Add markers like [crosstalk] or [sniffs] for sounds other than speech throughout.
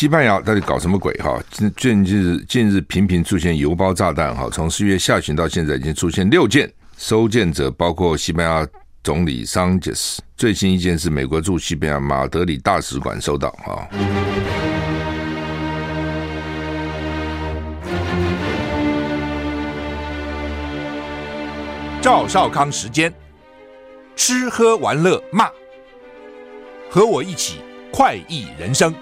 西班牙到底搞什么鬼？哈，近近日近日频频出现邮包炸弹，哈，从四月下旬到现在已经出现六件，收件者包括西班牙总理桑切斯，最新一件是美国驻西班牙马德里大使馆收到，哈。赵少康时间，吃喝玩乐骂，和我一起快意人生。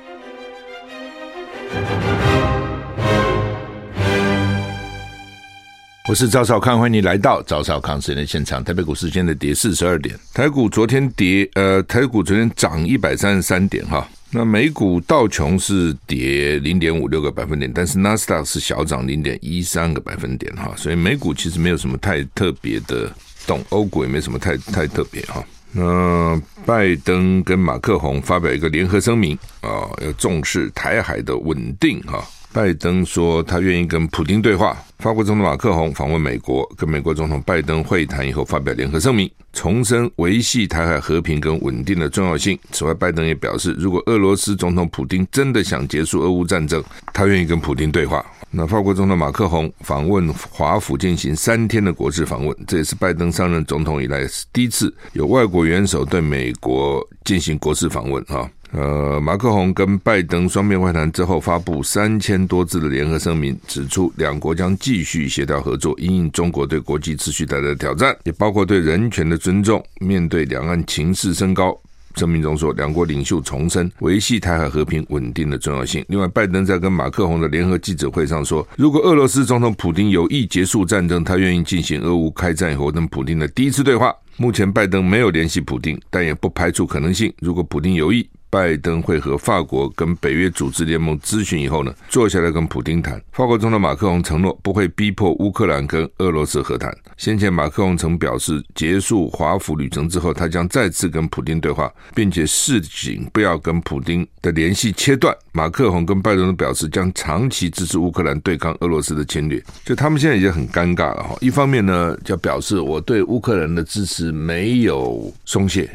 我是赵少康，欢迎你来到赵少康时间的现场。台北股市现在跌四十二点，台股昨天跌，呃，台股昨天涨一百三十三点，哈。那美股道琼是跌零点五六个百分点，但是纳斯达克是小涨零点一三个百分点哈，所以美股其实没有什么太特别的动，欧股也没什么太太特别哈。那拜登跟马克宏发表一个联合声明啊，要重视台海的稳定哈。拜登说他愿意跟普京对话。法国总统马克宏访问美国，跟美国总统拜登会谈以后，发表联合声明，重申维系台海和平跟稳定的重要性。此外，拜登也表示，如果俄罗斯总统普丁真的想结束俄乌战争，他愿意跟普丁对话。那法国总统马克宏访问华府进行三天的国事访问，这也是拜登上任总统以来第一次有外国元首对美国进行国事访问哈。呃，马克宏跟拜登双边会谈之后，发布三千多字的联合声明，指出两国将继续协调合作，因应中国对国际秩序带来的挑战，也包括对人权的尊重。面对两岸情势升高，声明中说，两国领袖重申维系台海和平稳定的重要性。另外，拜登在跟马克宏的联合记者会上说，如果俄罗斯总统普京有意结束战争，他愿意进行俄乌开战以后跟普京的第一次对话。目前，拜登没有联系普京，但也不排除可能性。如果普京有意，拜登会和法国跟北约组织联盟咨询以后呢，坐下来跟普丁谈。法国总统马克龙承诺不会逼迫乌克兰跟俄罗斯和谈。先前马克龙曾表示，结束华府旅程之后，他将再次跟普丁对话，并且示警不要跟普丁的联系切断。马克龙跟拜登都表示将长期支持乌克兰对抗俄罗斯的侵略。就他们现在已经很尴尬了哈，一方面呢，就表示我对乌克兰的支持没有 [sniffs] 松懈。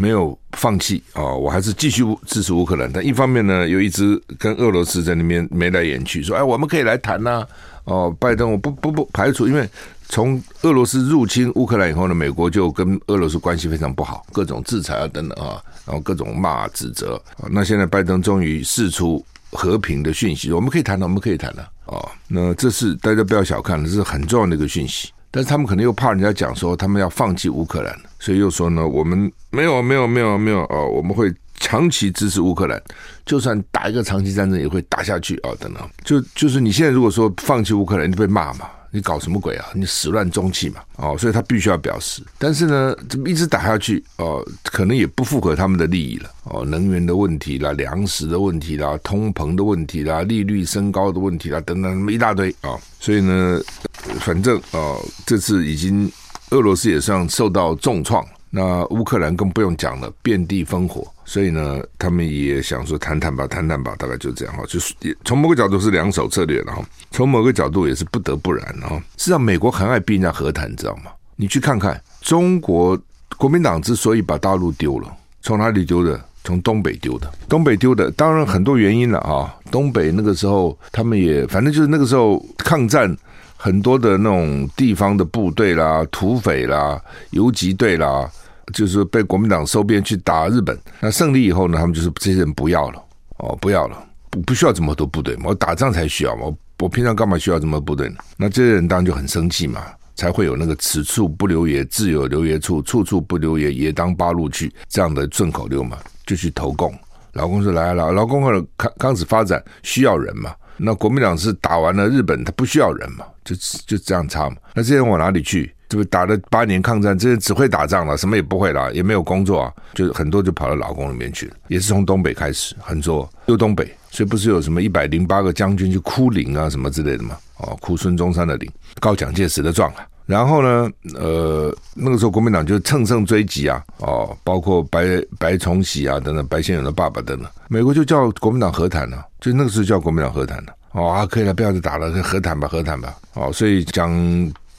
没有放弃哦，我还是继续支持乌克兰。但一方面呢，又一直跟俄罗斯在那边眉来眼去，说：“哎，我们可以来谈呐。”哦，拜登我不不不排除，因为从俄罗斯入侵乌克兰以后呢，美国就跟俄罗斯关系非常不好，各种制裁啊等等啊，然后各种骂指责。那现在拜登终于释出和平的讯息，我们可以谈了，我们可以谈了。哦，那这是大家不要小看了，这是很重要的一个讯息。但是他们可能又怕人家讲说他们要放弃乌克兰，所以又说呢，我们没有没有没有没有哦，我们会长期支持乌克兰，就算打一个长期战争也会打下去啊、哦，等等。就就是你现在如果说放弃乌克兰，你就被骂嘛。你搞什么鬼啊？你始乱终弃嘛！哦，所以他必须要表示。但是呢，这么一直打下去，哦，可能也不符合他们的利益了。哦，能源的问题啦，粮食的问题啦，通膨的问题啦，利率升高的问题啦，等等，那么一大堆啊、所以呢，反正哦，这次已经俄罗斯也算受到重创。那乌克兰更不用讲了，遍地烽火，所以呢，他们也想说谈谈吧，谈谈吧，大概就这样哈，就是从某个角度是两手策略，然后从某个角度也是不得不然，然后实际上美国很爱逼人家和谈，知道吗？你去看看中国国民党之所以把大陆丢了，从哪里丢的？从东北丢的，东北丢的，当然很多原因了啊。东北那个时候他们也反正就是那个时候抗战。很多的那种地方的部队啦、土匪啦、游击队啦，就是被国民党收编去打日本。那胜利以后呢，他们就是这些人不要了哦，不要了，不不需要这么多部队嘛，我打仗才需要嘛，我我平常干嘛需要这么多部队呢？那这些人当然就很生气嘛，才会有那个“此处不留爷，自有留爷处；处处不留爷，爷当八路去”这样的顺口溜嘛，就去投共。老共说来了，老共开开始发展需要人嘛。那国民党是打完了日本，他不需要人嘛，就就这样差嘛。那这些人往哪里去？这不打了八年抗战，这只会打仗了，什么也不会了，也没有工作啊，就很多就跑到老公里面去了。也是从东北开始，很多又东北，所以不是有什么一百零八个将军去哭陵啊什么之类的嘛？哦，哭孙中山的陵，告蒋介石的状了。然后呢，呃，那个时候国民党就乘胜追击啊，哦，包括白白崇禧啊等等，白先勇的爸爸等等，美国就叫国民党和谈了，啊，就那个时候叫国民党和谈了，啊，哦啊，可以了，不要再打了，和谈吧，和谈吧，哦，所以蒋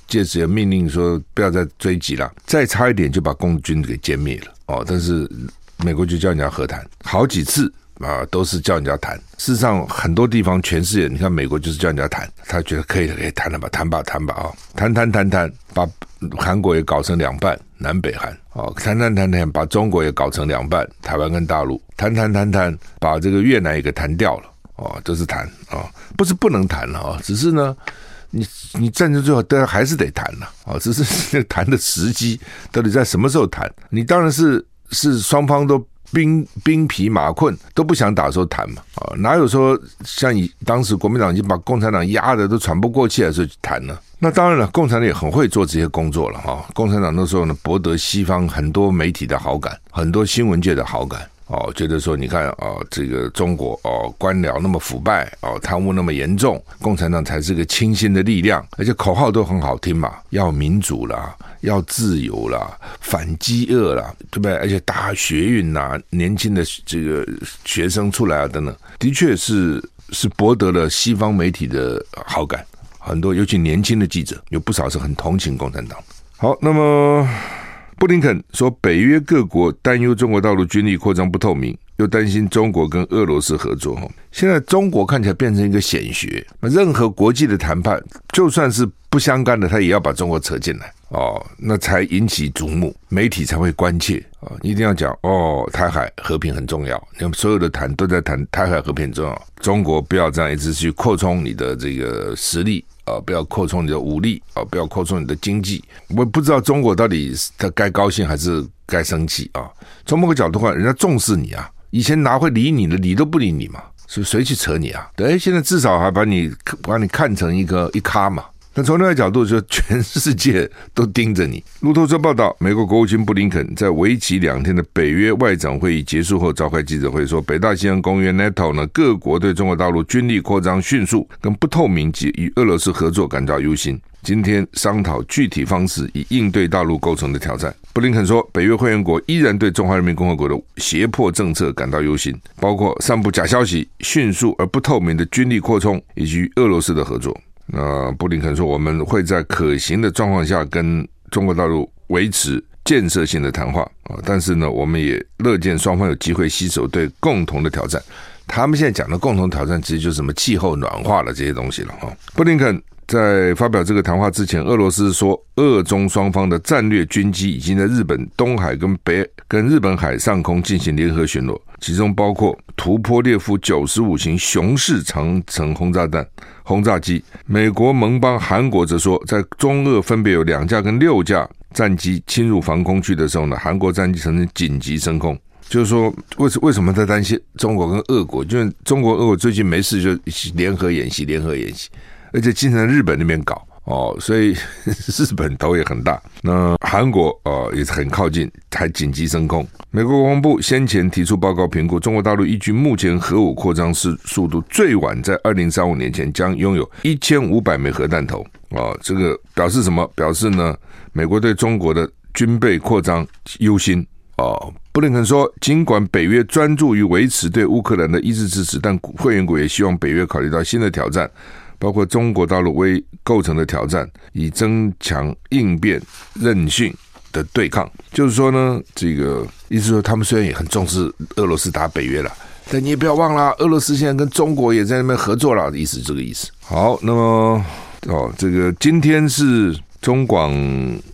介石也命令说不要再追击了，再差一点就把共军给歼灭了，哦，但是美国就叫人家和谈，好几次啊，都是叫人家谈。事实上，很多地方全世界，你看美国就是叫人家谈，他觉得可以了，可以谈了吧，谈吧，谈吧啊，谈谈谈谈，把韩国也搞成两半，南北韩哦，谈谈谈谈，把中国也搞成两半，台湾跟大陆，谈谈谈谈，把这个越南也给谈掉了哦，都是谈啊，不是不能谈了啊，只是呢。你你战争最后都还是得谈呐，啊，只是谈的时机到底在什么时候谈？你当然是是双方都兵兵疲马困都不想打的时候谈嘛，啊，哪有说像以当时国民党已经把共产党压得都喘不过气来的时候去谈呢？那当然了，共产党也很会做这些工作了哈。共产党那时候呢，博得西方很多媒体的好感，很多新闻界的好感。哦，觉得说你看啊、哦，这个中国哦，官僚那么腐败哦，贪污那么严重，共产党才是个清新的力量，而且口号都很好听嘛，要民主啦，要自由啦，反饥饿啦，对不对？而且大学运呐，年轻的这个学生出来啊，等等，的确是是博得了西方媒体的好感，很多尤其年轻的记者有不少是很同情共产党。好，那么。布林肯说，北约各国担忧中国大陆军力扩张不透明，又担心中国跟俄罗斯合作。现在中国看起来变成一个显学，那任何国际的谈判，就算是不相干的，他也要把中国扯进来哦，那才引起瞩目，媒体才会关切啊！一定要讲哦，台海和平很重要，你们所有的谈都在谈台海和平很重要，中国不要这样一直去扩充你的这个实力。啊，不要扩充你的武力啊！不要扩充你的经济。我不知道中国到底他该高兴还是该生气啊？从某个角度看，人家重视你啊，以前哪会理你呢？理都不理你嘛，所以谁去扯你啊？对，现在至少还把你把你看成一个一咖嘛。从另外角度说，全世界都盯着你。路透社报道，美国国务卿布林肯在为期两天的北约外长会议结束后召开记者会，说，北大西洋公约 NATO 呢，各国对中国大陆军力扩张迅速、跟不透明及与俄罗斯合作感到忧心。今天商讨具体方式以应对大陆构成的挑战。布林肯说，北约会员国依然对中华人民共和国的胁迫政策感到忧心，包括散布假消息、迅速而不透明的军力扩充以及与俄罗斯的合作。那布林肯说，我们会在可行的状况下跟中国大陆维持建设性的谈话啊，但是呢，我们也乐见双方有机会携手对共同的挑战。他们现在讲的共同挑战，其实就是什么气候暖化了这些东西了哈。布林肯在发表这个谈话之前，俄罗斯说，俄中双方的战略军机已经在日本东海跟北跟日本海上空进行联合巡逻，其中包括图波列夫九十五型雄式长城轰炸弹。轰炸机，美国盟邦韩国则说，在中俄分别有两架跟六架战机侵入防空区的时候呢，韩国战机曾经紧急升空。就是说，为什为什么在担心中国跟俄国？就是中国、俄国最近没事就联合演习，联合演习，而且经常日本那边搞。哦，所以 [laughs] 日本头也很大。那韩国哦也是很靠近，还紧急升空。美国国防部先前提出报告评估，中国大陆依据目前核武扩张速速度，最晚在二零三五年前将拥有一千五百枚核弹头。哦，这个表示什么？表示呢，美国对中国的军备扩张忧心。哦，布林肯说，尽管北约专注于维持对乌克兰的一致支持，但会员国也希望北约考虑到新的挑战。包括中国大陆为构成的挑战，以增强应变韧性的对抗。就是说呢，这个意思说，他们虽然也很重视俄罗斯打北约了，但你也不要忘了，俄罗斯现在跟中国也在那边合作了，意思这个意思。好，那么哦，这个今天是中广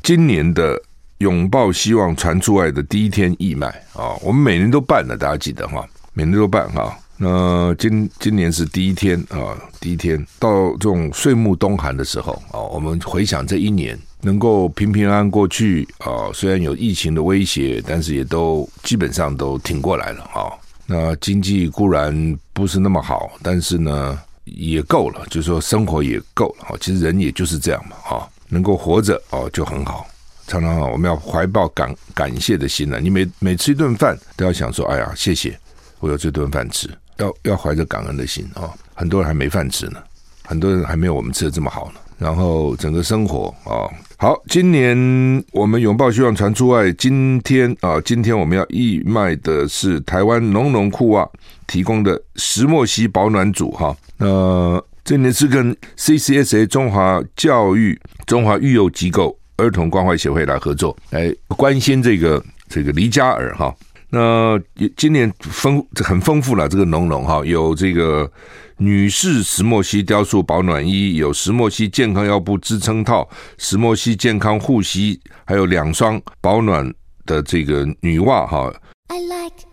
今年的拥抱希望传出爱的第一天义卖啊，我们每年都办的，大家记得哈，每年都办哈。那今今年是第一天啊，第一天到这种岁暮冬寒的时候啊，我们回想这一年能够平平安安过去啊，虽然有疫情的威胁，但是也都基本上都挺过来了啊。那经济固然不是那么好，但是呢也够了，就是说生活也够了啊。其实人也就是这样嘛啊，能够活着哦就很好。常常啊我们要怀抱感感谢的心呢，你每每吃一顿饭都要想说，哎呀，谢谢我有这顿饭吃。要要怀着感恩的心啊！很多人还没饭吃呢，很多人还没有我们吃的这么好呢。然后整个生活啊，好，今年我们拥抱希望传出爱。今天啊，今天我们要义卖的是台湾农农裤袜提供的石墨烯保暖组哈。那这年是跟 CCSA 中华教育中华育幼机构儿童关怀协会来合作，来关心这个这个黎家儿哈。那今年丰很丰富了，这个浓浓哈，有这个女士石墨烯雕塑保暖衣，有石墨烯健康腰部支撑套，石墨烯健康护膝，还有两双保暖的这个女袜哈。I like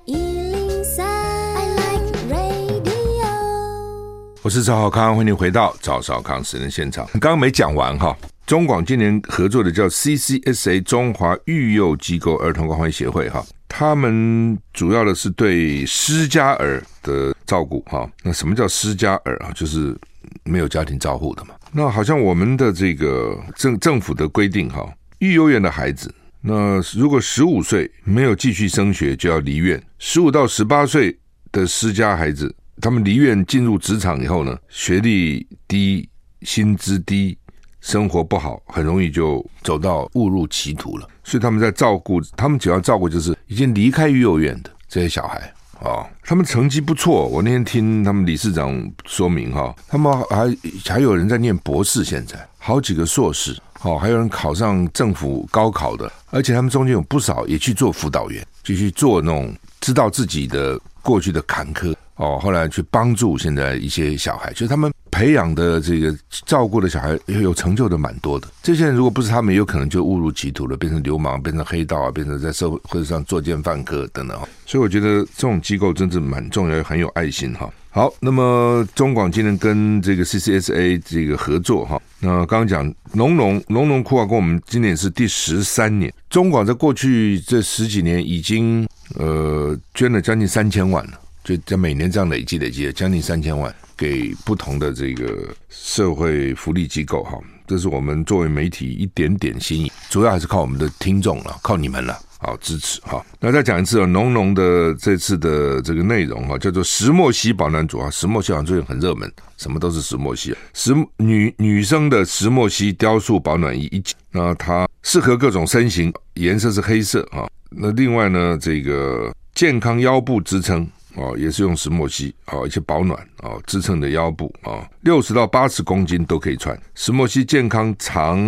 我是赵浩康，欢迎回到赵少康私人现场。刚刚没讲完哈，中广今年合作的叫 CCSA 中华育幼机构儿童关怀协会哈，他们主要的是对失加儿的照顾哈。那什么叫失加儿啊？就是没有家庭照护的嘛。那好像我们的这个政政府的规定哈，育幼院的孩子，那如果十五岁没有继续升学，就要离院；十五到十八岁的失家孩子。他们离院进入职场以后呢，学历低、薪资低、生活不好，很容易就走到误入歧途了。所以他们在照顾，他们主要照顾就是已经离开育幼院的这些小孩啊、哦。他们成绩不错，我那天听他们理事长说明哈、哦，他们还还有人在念博士，现在好几个硕士，哦，还有人考上政府高考的，而且他们中间有不少也去做辅导员，就去做那种知道自己的过去的坎坷。哦，后来去帮助现在一些小孩，就是他们培养的这个照顾的小孩有成就的蛮多的。这些人如果不是他们，有可能就误入歧途了，变成流氓，变成黑道啊，变成在社会上作奸犯科等等。所以我觉得这种机构真是蛮重要，很有爱心哈。好，那么中广今天跟这个 CCSA 这个合作哈，那刚刚讲农农农农库啊，跟我们今年是第十三年，中广在过去这十几年已经呃捐了将近三千万了。就在每年这样累积累积将近三千万给不同的这个社会福利机构哈，这是我们作为媒体一点点心意，主要还是靠我们的听众了，靠你们了，好支持哈。那再讲一次啊，浓浓的这次的这个内容哈，叫做石墨烯保暖组啊，石墨烯好像最近很热门，什么都是石墨烯，石女女生的石墨烯雕塑保暖衣，一那它适合各种身形，颜色是黑色啊。那另外呢，这个健康腰部支撑。哦，也是用石墨烯哦，一些保暖哦，支撑的腰部啊，六十到八十公斤都可以穿。石墨烯健康长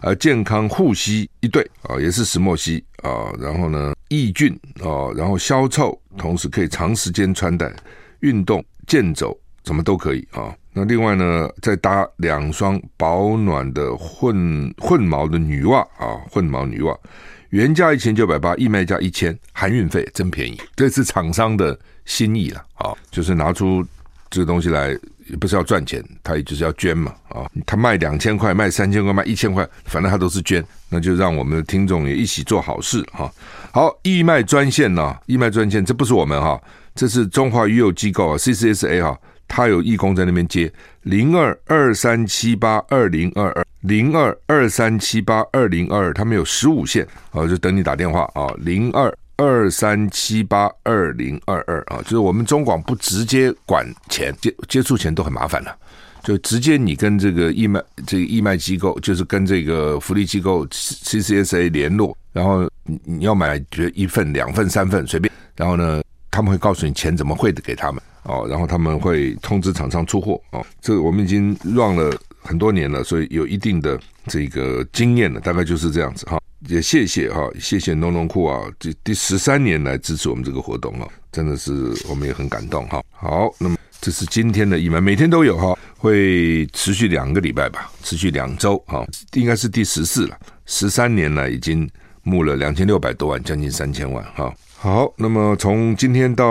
呃健康护膝一对啊，也是石墨烯啊，然后呢抑菌啊，然后消臭，同时可以长时间穿戴，运动健走什么都可以啊。那另外呢，再搭两双保暖的混混毛的女袜啊，混毛女袜。原价一千九百八，义卖价一千，含运费真便宜。这是厂商的心意了啊，就是拿出这个东西来，也不是要赚钱，他也就是要捐嘛啊。他卖两千块，卖三千块，卖一千块，反正他都是捐，那就让我们的听众也一起做好事哈。好，义卖专线呢，义卖专线，这不是我们哈，这是中华育幼机构啊，CCSA 哈，他有义工在那边接，零二二三七八二零二二。零二二三七八二零二二，他们有十五线啊，就等你打电话啊。零二二三七八二零二二啊，就是我们中广不直接管钱，接接触钱都很麻烦了，就直接你跟这个义卖这个义卖机构，就是跟这个福利机构 CCSA 联络，然后你你要买觉得一份两份三份随便，然后呢，他们会告诉你钱怎么汇的给他们哦，然后他们会通知厂商出货哦，这个我们已经 run 了。很多年了，所以有一定的这个经验了，大概就是这样子哈。也谢谢哈，谢谢农农库啊，这第十三年来支持我们这个活动啊，真的是我们也很感动哈。好，那么这是今天的义卖，每天都有哈，会持续两个礼拜吧，持续两周哈，应该是第十四了。十三年来已经募了两千六百多万，将近三千万哈。好，那么从今天到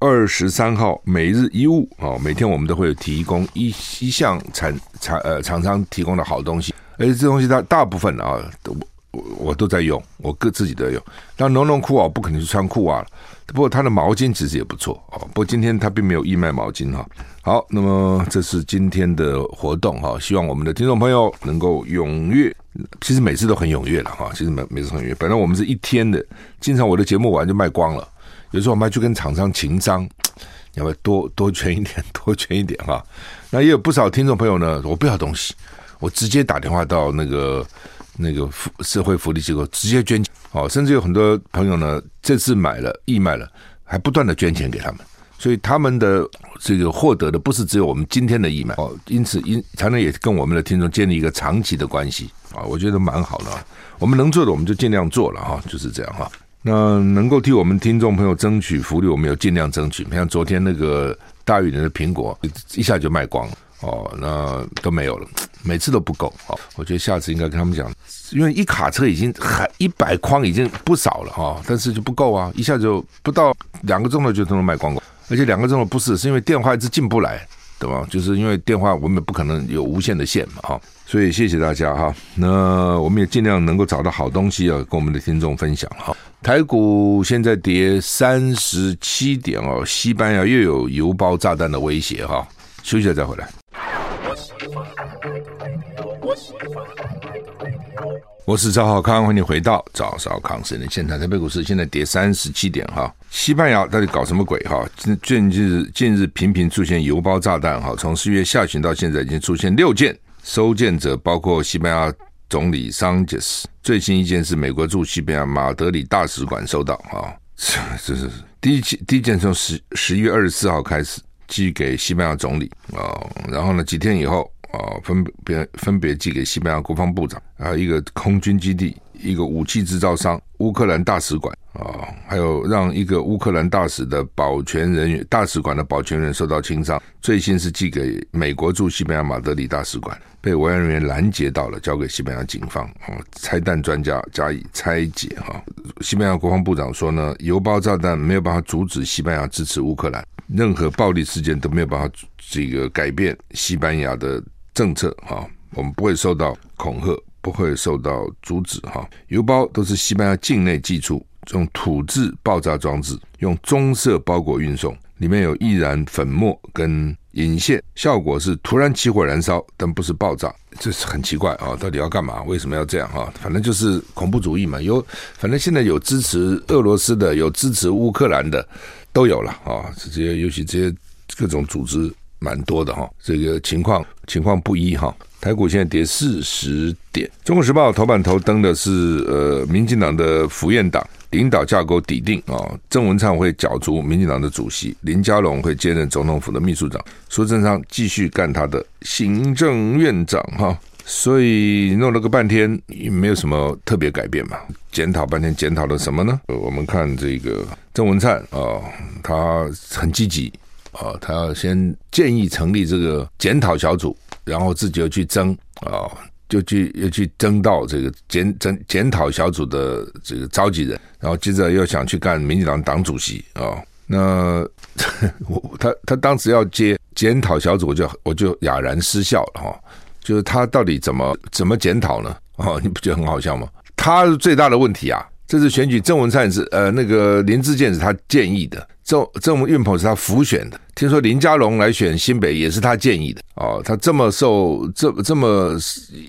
二十三号，每日一物啊，每天我们都会提供一一项产产呃厂商提供的好东西，而且这东西大大部分啊，都我我都在用，我各自己都用。但农农裤啊，不可能是穿裤袜了，不过它的毛巾其实也不错啊。不过今天它并没有义卖毛巾哈。好，那么这是今天的活动哈，希望我们的听众朋友能够踊跃。其实每次都很踊跃了哈，其实每每次很踊跃。本来我们是一天的，经常我的节目完就卖光了。有时候我们还去跟厂商情商，[tsk] 要不要多多捐一点，[laughs] 多捐一点哈。那也有不少听众朋友呢，我不要东西，我直接打电话到那个那个福社会福利机构直接捐钱。哦，甚至有很多朋友呢，这次买了义卖了，还不断的捐钱给他们。所以他们的这个获得的不是只有我们今天的义卖哦，因此因才能也跟我们的听众建立一个长期的关系啊，我觉得蛮好的。我们能做的我们就尽量做了哈，就是这样哈。那能够替我们听众朋友争取福利，我们有尽量争取。像昨天那个大玉林的苹果，一下就卖光了哦，那都没有了，每次都不够哦。我觉得下次应该跟他们讲，因为一卡车已经还一百筐已经不少了哈、但是就不够啊，一下就不到两个钟头就都能卖光光，而且两个钟头不是，是因为电话一直进不来。对吧？就是因为电话我们不可能有无限的线嘛，哈，所以谢谢大家哈。那我们也尽量能够找到好东西啊，跟我们的听众分享哈。台股现在跌三十七点哦，西班牙又有邮包炸弹的威胁哈。休息了再回来。我是赵浩康，欢迎回到赵少康时间的现场。台北股市现在跌三十七点哈，西班牙到底搞什么鬼哈？近近日近日频频出现邮包炸弹哈，从四月下旬到现在已经出现六件，收件者包括西班牙总理桑切斯，最新一件是美国驻西班牙马德里大使馆收到哈，这是第一期第一件从十十一月二十四号开始寄给西班牙总理啊，然后呢几天以后。啊，分别分别寄给西班牙国防部长，还有一个空军基地，一个武器制造商，乌克兰大使馆啊，还有让一个乌克兰大使的保全人员，大使馆的保全人受到轻伤。最新是寄给美国驻西班牙马德里大使馆，被维安人员拦截到了，交给西班牙警方啊，拆弹专家加以拆解哈。西班牙国防部长说呢，邮包炸弹没有办法阻止西班牙支持乌克兰，任何暴力事件都没有办法这个改变西班牙的。政策哈，我们不会受到恐吓，不会受到阻止哈。邮包都是西班牙境内寄出，用土制爆炸装置，用棕色包裹运送，里面有易燃粉末跟引线，效果是突然起火燃烧，但不是爆炸，这是很奇怪啊！到底要干嘛？为什么要这样哈？反正就是恐怖主义嘛。有，反正现在有支持俄罗斯的，有支持乌克兰的，都有了啊。这些尤其这些各种组织。蛮多的哈，这个情况情况不一哈。台股现在跌四十点。中国时报头版头登的是呃，民进党的福院党领导架构底定啊，郑文灿会角逐民进党的主席，林佳龙会接任总统府的秘书长，苏贞昌继续干他的行政院长哈。所以弄了个半天，也没有什么特别改变嘛。检讨半天，检讨了什么呢？我们看这个郑文灿啊，他很积极。啊，他要先建议成立这个检讨小组，然后自己又去争啊，就去又去争到这个检检检讨小组的这个召集人，然后接着又想去干民进党党主席啊。那 [laughs] 我他他当时要接检讨小组，我就我就哑然失笑了哈。就是他到底怎么怎么检讨呢？哦，你不觉得很好笑吗？他最大的问题啊。这次选举，郑文灿是呃那个林志健是他建议的。郑郑运鹏是他辅选的，听说林佳龙来选新北也是他建议的哦。他这么受这这么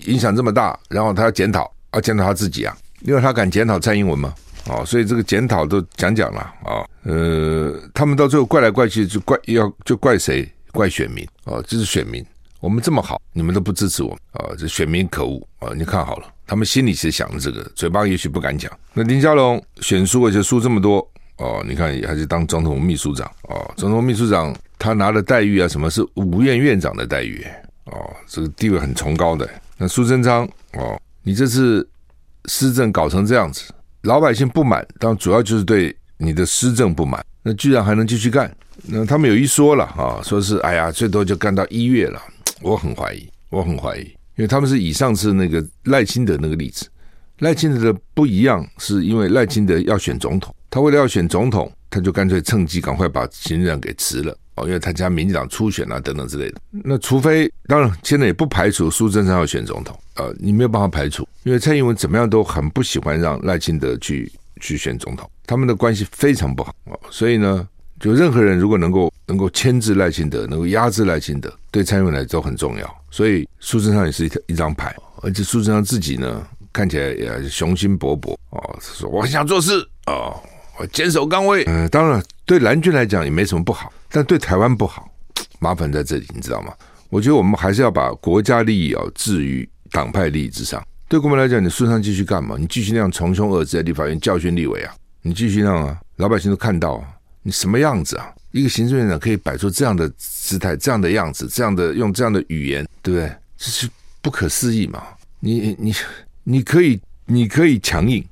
影响这么大，然后他要检讨，要检讨他自己啊，因为他敢检讨蔡英文吗？哦，所以这个检讨都讲讲了啊、哦。呃，他们到最后怪来怪去，就怪要就怪谁？怪选民哦，这是选民，我们这么好，你们都不支持我啊、哦？这选民可恶啊、哦！你看好了，他们心里其实想着这个，嘴巴也许不敢讲。那林佳龙选输，而且输这么多。哦，你看，还是当总统秘书长哦，总统秘书长他拿的待遇啊，什么是五院院长的待遇？哦，这个地位很崇高的。那苏贞昌哦，你这次施政搞成这样子，老百姓不满，当主要就是对你的施政不满。那居然还能继续干？那他们有一说了啊，说是哎呀，最多就干到一月了。我很怀疑，我很怀疑，因为他们是以上次那个赖清德那个例子，赖清德的不一样，是因为赖清德要选总统。他为了要选总统，他就干脆趁机赶快把行政长给辞了哦，因为他家民进党初选啊等等之类的。那除非当然现在也不排除苏贞昌要选总统，呃，你没有办法排除，因为蔡英文怎么样都很不喜欢让赖清德去去选总统，他们的关系非常不好哦。所以呢，就任何人如果能够能够牵制赖清德，能够压制赖清德，对蔡英文来说都很重要。所以苏贞昌也是一一张牌，而且苏贞昌自己呢看起来也雄心勃勃哦，说我很想做事哦。我坚守岗位，嗯、[laughs] 当然对蓝军来讲也没什么不好，但对台湾不好，麻烦在这里，你知道吗？我觉得我们还是要把国家利益啊置于党派利益之上。对国民来讲，你苏贞昌继续干嘛？你继续那样穷凶恶质，在立法院教训立委啊？你继续那样啊？老百姓都看到啊，你什么样子啊？一个行政院长可以摆出这样的姿态、这样的样子、这样的用这样的语言，对不对？这是不可思议嘛？你你你可以你可以强硬。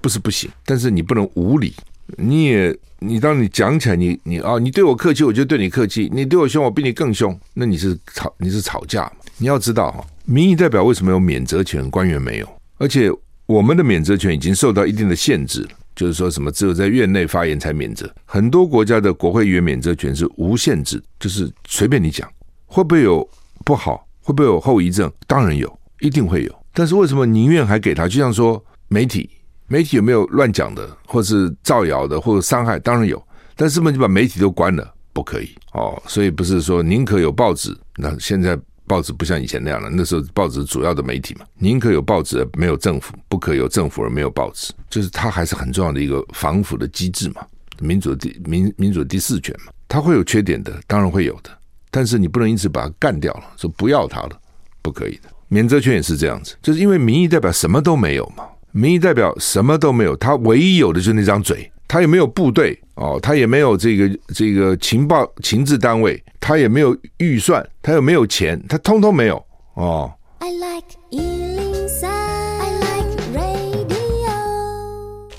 不是不行，但是你不能无理。你也你当你讲起来你，你啊，你对我客气，我就对你客气；你对我凶，我比你更凶。那你是吵你是吵架。你要知道哈，民意代表为什么有免责权，官员没有？而且我们的免责权已经受到一定的限制了，就是说什么只有在院内发言才免责。很多国家的国会议员免责权是无限制，就是随便你讲，会不会有不好？会不会有后遗症？当然有，一定会有。但是为什么宁愿还给他？就像说媒体。媒体有没有乱讲的，或是造谣的，或者伤害？当然有，但是嘛，就把媒体都关了，不可以哦。所以不是说宁可有报纸，那现在报纸不像以前那样了。那时候报纸主要的媒体嘛，宁可有报纸而没有政府，不可有政府而没有报纸，就是它还是很重要的一个防腐的机制嘛。民主的第民民主的第四权嘛，它会有缺点的，当然会有的，但是你不能因此把它干掉了，说不要它了，不可以的。免责权也是这样子，就是因为民意代表什么都没有嘛。民意代表什么都没有，他唯一有的就是那张嘴，他也没有部队哦，他也没有这个这个情报情治单位，他也没有预算，他又没有钱，他通通没有哦。I like 103, I like radio。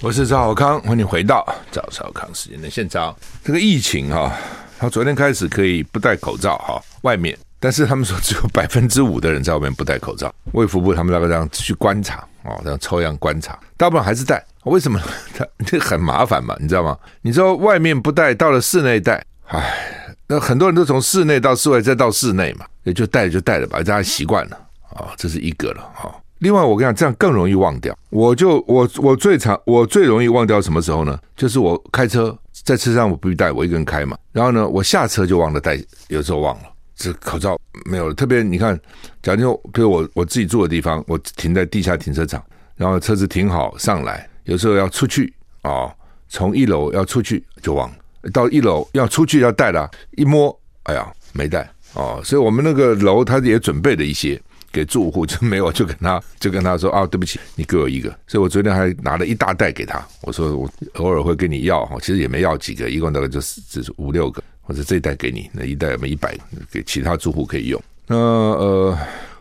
我是赵少康，欢迎回到赵少康时间的现场。这个疫情哈、哦，他昨天开始可以不戴口罩哈、哦，外面，但是他们说只有 [laughs] 百分之五的人在外面不戴口罩，卫福部他们那个这样去观察。哦，这样抽样观察，大部分还是戴。为什么？[laughs] 他这很麻烦嘛，你知道吗？你说外面不戴，到了室内戴，唉，那很多人都从室内到室外，再到室内嘛，也就戴就戴了吧，大家习惯了啊、哦，这是一个了啊、哦。另外，我跟你讲，这样更容易忘掉。我就我我最常我最容易忘掉什么时候呢？就是我开车在车上我不必戴，我一个人开嘛。然后呢，我下车就忘了戴，有时候忘了。这口罩没有了，特别你看，假如比如我我自己住的地方，我停在地下停车场，然后车子停好上来，有时候要出去啊、哦，从一楼要出去就忘了，到一楼要出去要带了，一摸，哎呀没带哦，所以我们那个楼他也准备了一些给住户，就没有就跟他 [laughs] 就跟他说啊，对不起，你给我一个，所以我昨天还拿了一大袋给他，我说我偶尔会跟你要哈，其实也没要几个，一共大概就是就是五六个。或者这一袋给你，那一袋有没有一百给其他住户可以用。那呃，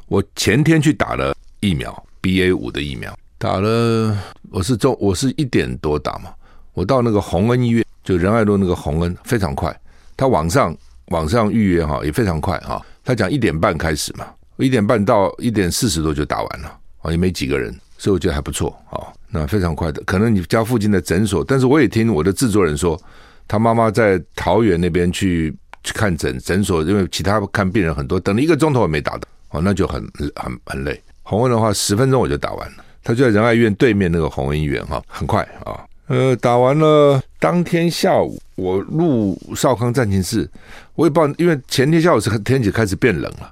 我前天去打了疫苗，BA 五的疫苗，打了，我是中，我是一点多打嘛。我到那个宏恩医院，就仁爱路那个宏恩，非常快。他网上网上预约哈也非常快哈。他讲一点半开始嘛，一点半到一点四十多就打完了啊，也没几个人，所以我觉得还不错啊。那非常快的，可能你家附近的诊所，但是我也听我的制作人说。他妈妈在桃园那边去去看诊诊所，因为其他看病人很多，等了一个钟头也没打到，哦，那就很很很累。宏恩的话，十分钟我就打完了。他就在仁爱医院对面那个宏恩医院，哈，很快啊。呃，打完了当天下午，我入少康战情室，我也不知道，因为前天下午是天气开始变冷了，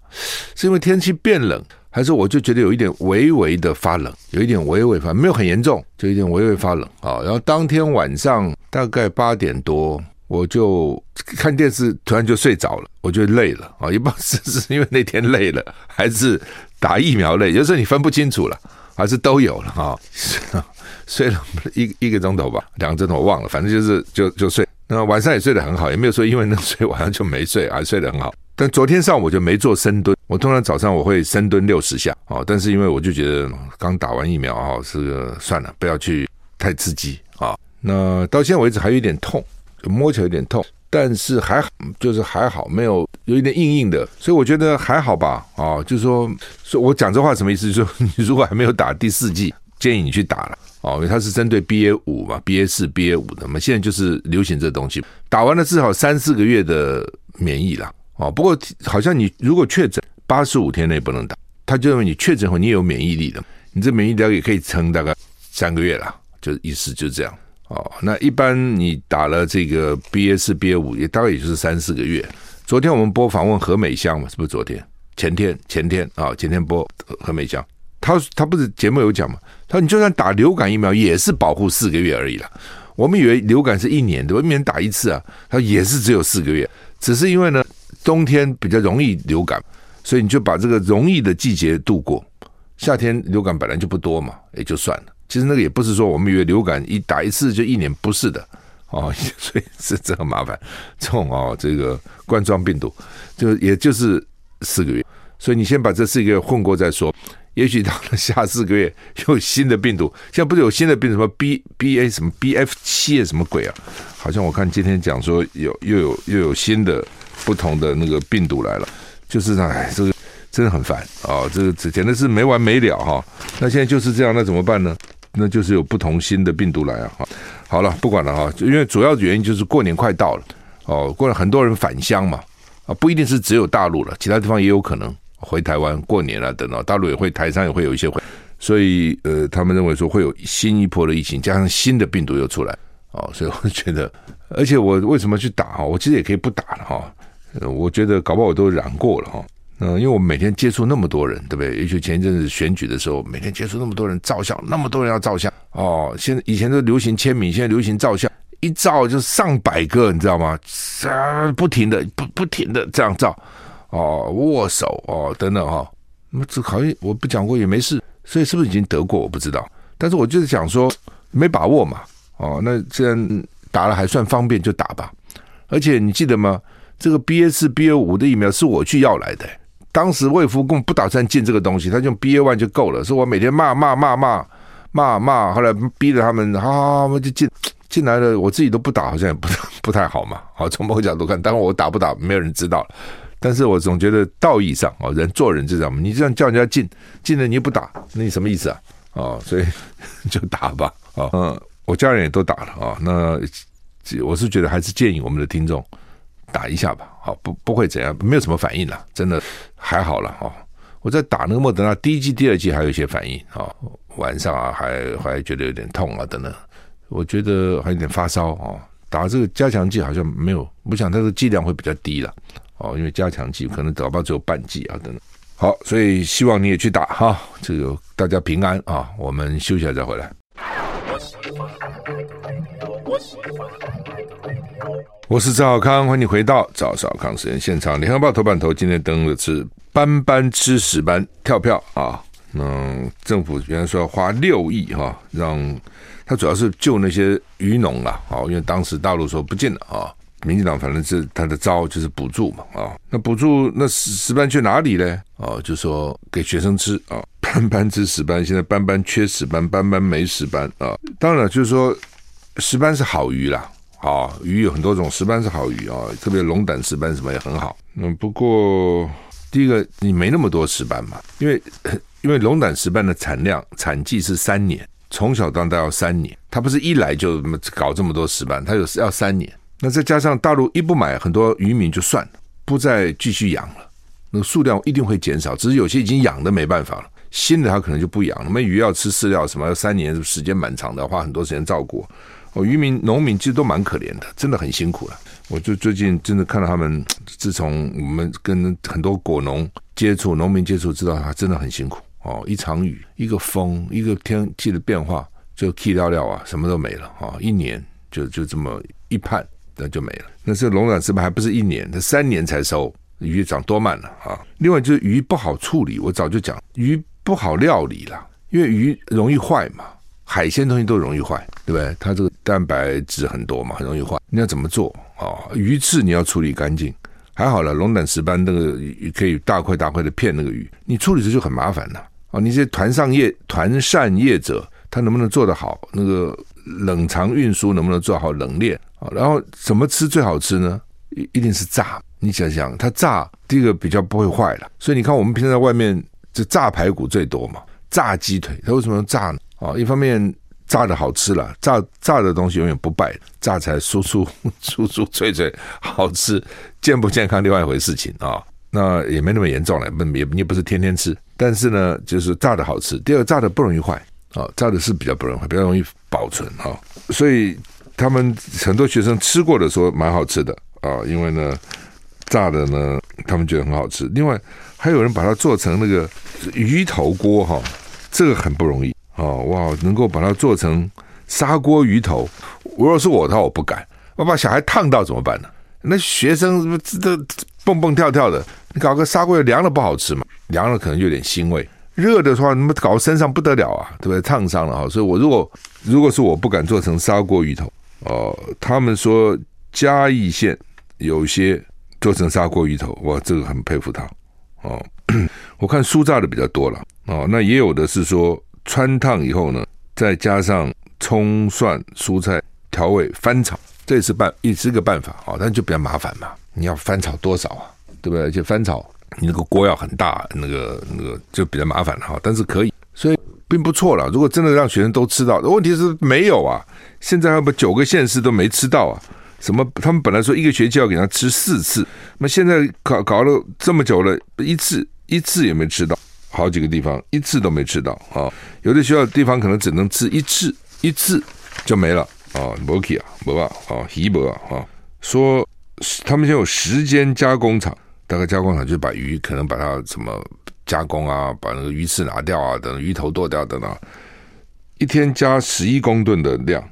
是因为天气变冷。还是我就觉得有一点微微的发冷，有一点微微发，没有很严重，就一点微微发冷啊。然后当天晚上大概八点多，我就看电视，突然就睡着了，我就累了啊。也不知道是是因为那天累了，还是打疫苗累，有时候你分不清楚了，还是都有了哈。[laughs] 睡了一一个钟头吧，两个钟头我忘了，反正就是就就睡。那晚上也睡得很好，也没有说因为那睡晚上就没睡，还睡得很好。但昨天上午我就没做深蹲，我通常早上我会深蹲六十下，哦，但是因为我就觉得刚打完疫苗啊，是个算了，不要去太刺激啊。那到现在为止还有一点痛，摸起来有点痛，但是还好，就是还好，没有有一点硬硬的，所以我觉得还好吧。啊，就是说，说我讲这话什么意思？就是说你如果还没有打第四剂，建议你去打了，[laughs] 哦，因为它是针对 BA 五嘛，BA 四、BA 五的嘛，现在就是流行这东西，打完了至少三四个月的免疫了。哦，不过好像你如果确诊八十五天内不能打，他就认为你确诊后你也有免疫力的，你这免疫力也可以撑大概三个月了，就意思就是这样。哦，那一般你打了这个 BA 四、BA 五，也大概也就是三四个月。昨天我们播访问何美香嘛，是不是昨天？前天？前天啊，前天播何美香，他他不是节目有讲嘛？他说你就算打流感疫苗也是保护四个月而已了。我们以为流感是一年的，我一年打一次啊，他也是只有四个月，只是因为呢。冬天比较容易流感，所以你就把这个容易的季节度过。夏天流感本来就不多嘛，也就算了。其实那个也不是说我们以为流感一打一次就一年，不是的哦。[laughs] 所以是这很麻烦。这种哦，这个冠状病毒就也就是四个月，所以你先把这四个月混过再说。也许到了下四个月又有新的病毒。现在不是有新的病什么 B B A 什么 B F 七什么鬼啊？好像我看今天讲说有又有又有新的不同的那个病毒来了，就是哎，这个真的很烦啊、哦！这个这简直是没完没了哈、那现在就是这样，那怎么办呢？那就是有不同新的病毒来啊！好了，不管了哈，因为主要的原因就是过年快到了哦，过了很多人返乡嘛啊，不一定是只有大陆了，其他地方也有可能回台湾过年了等等，大陆也会，台商也会有一些回，所以呃，他们认为说会有新一波的疫情，加上新的病毒又出来哦，所以我觉得，而且我为什么去打哈？我其实也可以不打了哈，我觉得搞不好我都染过了哈。嗯，因为我每天接触那么多人，对不对？尤其前一阵子选举的时候，每天接触那么多人照相，那么多人要照相哦。现在以前都流行签名，现在流行照相，一照就上百个，你知道吗？啊，不停的不不停的这样照哦，握手哦等等哈、哦。那这好像我不讲过也没事，所以是不是已经得过我不知道。但是我就是想说没把握嘛哦，那既然打了还算方便就打吧。而且你记得吗？这个 B A 四 B A 五的疫苗是我去要来的。当时卫福根本不打算进这个东西，他用 BA one 就够了。说我每天骂骂骂骂骂骂，后来逼着他们，好好好，就进进来了。我自己都不打，好像也不不太好嘛。好，从某个角度看，当然我打不打，没有人知道。但是我总觉得道义上，哦，人做人就这样，你这样叫人家进进了，你又不打，那你什么意思啊？哦，所以就打吧。啊，嗯，我家人也都打了啊。那我是觉得还是建议我们的听众。打一下吧，好，不不会怎样，没有什么反应了，真的还好了哈。我在打那个莫德纳第一剂、第二剂还有一些反应啊，晚上啊还还觉得有点痛啊等等，我觉得还有点发烧啊。打这个加强剂好像没有，我想它的剂量会比较低了哦，因为加强剂可能打到只有半剂啊等等。好，所以希望你也去打哈，这个大家平安啊。我们休息下再回来。我我是赵少康，欢迎你回到赵少康时间现场。联合报头版头今天登的是班班吃屎班跳票啊！嗯，政府原来说要花六亿哈，让他主要是救那些渔农啊，啊，因为当时大陆说不进了啊，民进党反正是他的招就是补助嘛啊，那补助那屎屎班去哪里呢？哦，就说给学生吃啊，班班吃屎班，现在班班缺屎班，班班没屎班啊。当然就是说屎班是好鱼啦。好，鱼有很多种，石斑是好鱼啊，特别龙胆石斑什么也很好。嗯，不过第一个你没那么多石斑嘛，因为 [laughs] 因为龙胆石斑的产量产季是三年，从小到大要三年，它不是一来就搞这么多石斑，它有要三年。那再加上大陆一不买，很多渔民就算了，不再继续养了，那个数量一定会减少。只是有些已经养的没办法了，新的他可能就不养了。那么鱼要吃饲料什么，要三年时间蛮长的，花很多时间照顾。哦，渔民、农民其实都蛮可怜的，真的很辛苦了。我就最近真的看到他们，自从我们跟很多果农接触、农民接触，知道他真的很辛苦。哦，一场雨、一个风、一个天气的变化，就气掉掉啊，什么都没了。哦，一年就就这么一盼，那就没了。那这龙胆石斑还不是一年，它三年才收，鱼长多慢了啊！另外就是鱼不好处理，我早就讲，鱼不好料理了，因为鱼容易坏嘛。海鲜东西都容易坏，对不对？它这个蛋白质很多嘛，很容易坏。你要怎么做啊、哦？鱼翅你要处理干净，还好了。龙胆石斑那个可以大块大块的片那个鱼，你处理这就很麻烦了啊、哦！你这些团上业团扇业者，他能不能做得好？那个冷藏运输能不能做好冷链啊？然后怎么吃最好吃呢？一一定是炸。你想想，它炸第一个比较不会坏了。所以你看，我们平常在外面这炸排骨最多嘛，炸鸡腿，它为什么要炸呢？啊，一方面炸的好吃了，炸炸的东西永远不败，炸才酥酥 [laughs] 酥酥脆脆好吃，健不健康另外一回事情啊。那也没那么严重了，不也你也不是天天吃，但是呢，就是炸的好吃。第二，炸的不容易坏啊，炸的是比较不容易坏，比较容易保存啊。所以他们很多学生吃过的说蛮好吃的啊，因为呢炸的呢他们觉得很好吃。另外还有人把它做成那个鱼头锅哈，这个很不容易。哦哇，能够把它做成砂锅鱼头，如果是我的话，我不敢。我把小孩烫到怎么办呢？那学生什么这蹦蹦跳跳的，你搞个砂锅凉了不好吃嘛？凉了可能有点腥味，热的话，那么搞身上不得了啊，对不对？烫伤了哈。所以我如果如果是我不敢做成砂锅鱼头哦。他们说嘉义县有些做成砂锅鱼头，哇，这个很佩服他哦。[clears throat] 我看酥炸的比较多了。哦，那也有的是说汆烫以后呢，再加上葱蒜蔬菜调味翻炒，这也是办也是个办法啊，但就比较麻烦嘛。你要翻炒多少啊？对不对？而且翻炒你那个锅要很大，那个那个就比较麻烦哈。但是可以，所以并不错了。如果真的让学生都吃到，问题是没有啊。现在还把九个县市都没吃到啊。什么？他们本来说一个学期要给他吃四次，那现在搞搞了这么久了，一次一次也没吃到。好几个地方一次都没吃到啊。有的学校地方可能只能吃一次，一次就没了啊。没去啊，没啊，啊，稀没啊，啊。说他们现在有十间加工厂，大概加工厂就把鱼可能把它什么加工啊，把那个鱼刺拿掉啊，等鱼头剁掉等等，一天加十一公吨的量。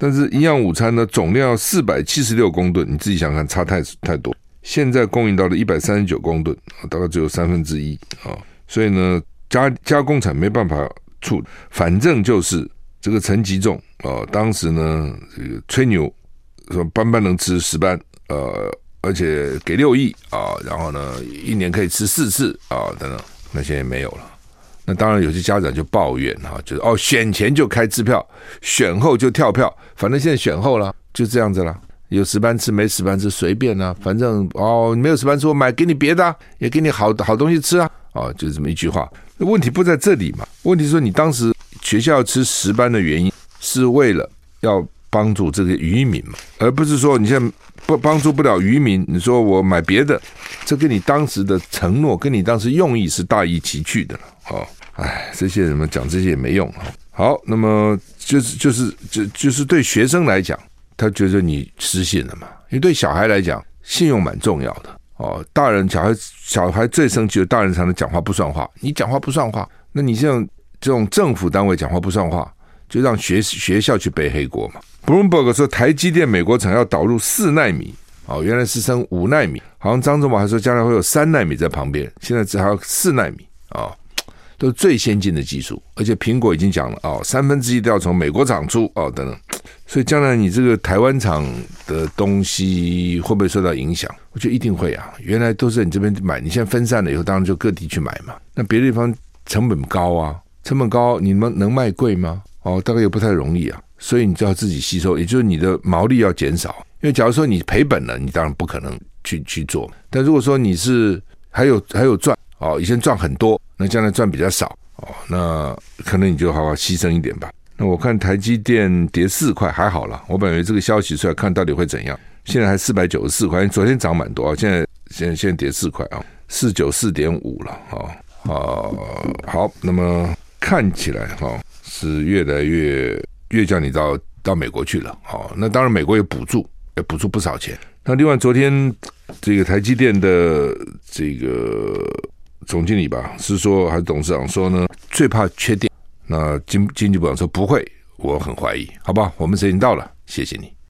但是营养午餐呢，总量要四百七十六公吨，你自己想想看，差太太多。现在供应到了一百三十九公吨，大概只有三分之一啊。所以呢，加加工厂没办法处，反正就是这个陈吉仲啊，当时呢这个吹牛说班班能吃十班，呃，而且给六亿啊，然后呢一年可以吃四次啊等等，那现在没有了。那当然，有些家长就抱怨哈，就是哦，选前就开支票，选后就跳票，反正现在选后了，就这样子了。有十班吃，没十班吃，随便啊，反正哦，没有十班吃，我买给你别的，也给你好好东西吃啊，啊，就是这么一句话。那问题不在这里嘛？问题是说你当时学校吃十班的原因，是为了要帮助这个渔民嘛，而不是说你现在不帮助不了渔民，你说我买别的，这跟你当时的承诺，跟你当时用意是大异其趣的了，哦。哎，这些人们讲这些也没用啊。好，那么就是就是就就是对学生来讲，他觉得你失信了嘛。因为对小孩来讲，信用蛮重要的哦。大人小孩小孩最生气的，大人才能讲话不算话。你讲话不算话，那你像这种政府单位讲话不算话，就让学学校去背黑锅嘛。Bloomberg 说，台积电美国厂要导入四纳米哦，原来是升五纳米，好像张忠谋还说将来会有三纳米在旁边，现在只还有四纳米啊。都是最先进的技术，而且苹果已经讲了哦，三分之一都要从美国厂出哦，等等。所以将来你这个台湾厂的东西会不会受到影响？我觉得一定会啊。原来都是你这边买，你现在分散了以后，当然就各地去买嘛。那别的地方成本高啊，成本高，你们能卖贵吗？哦，大概也不太容易啊。所以你就要自己吸收，也就是你的毛利要减少。因为假如说你赔本了，你当然不可能去去做。但如果说你是还有还有赚哦，以前赚很多。那将来赚比较少哦，那可能你就好好牺牲一点吧。那我看台积电跌四块还好了，我本以为这个消息出来看到底会怎样，现在还四百九十四块，昨天涨蛮多啊，现在现在现在跌四块啊，四九四点五了啊啊，好，那么看起来哈是越来越越叫你到到美国去了，好，那当然美国有补助，也补助不少钱。那另外昨天这个台积电的这个。总经理吧，是说还是董事长说呢？最怕缺电。那经经济部长说不会，我很怀疑。好吧，我们时间到了，谢谢你。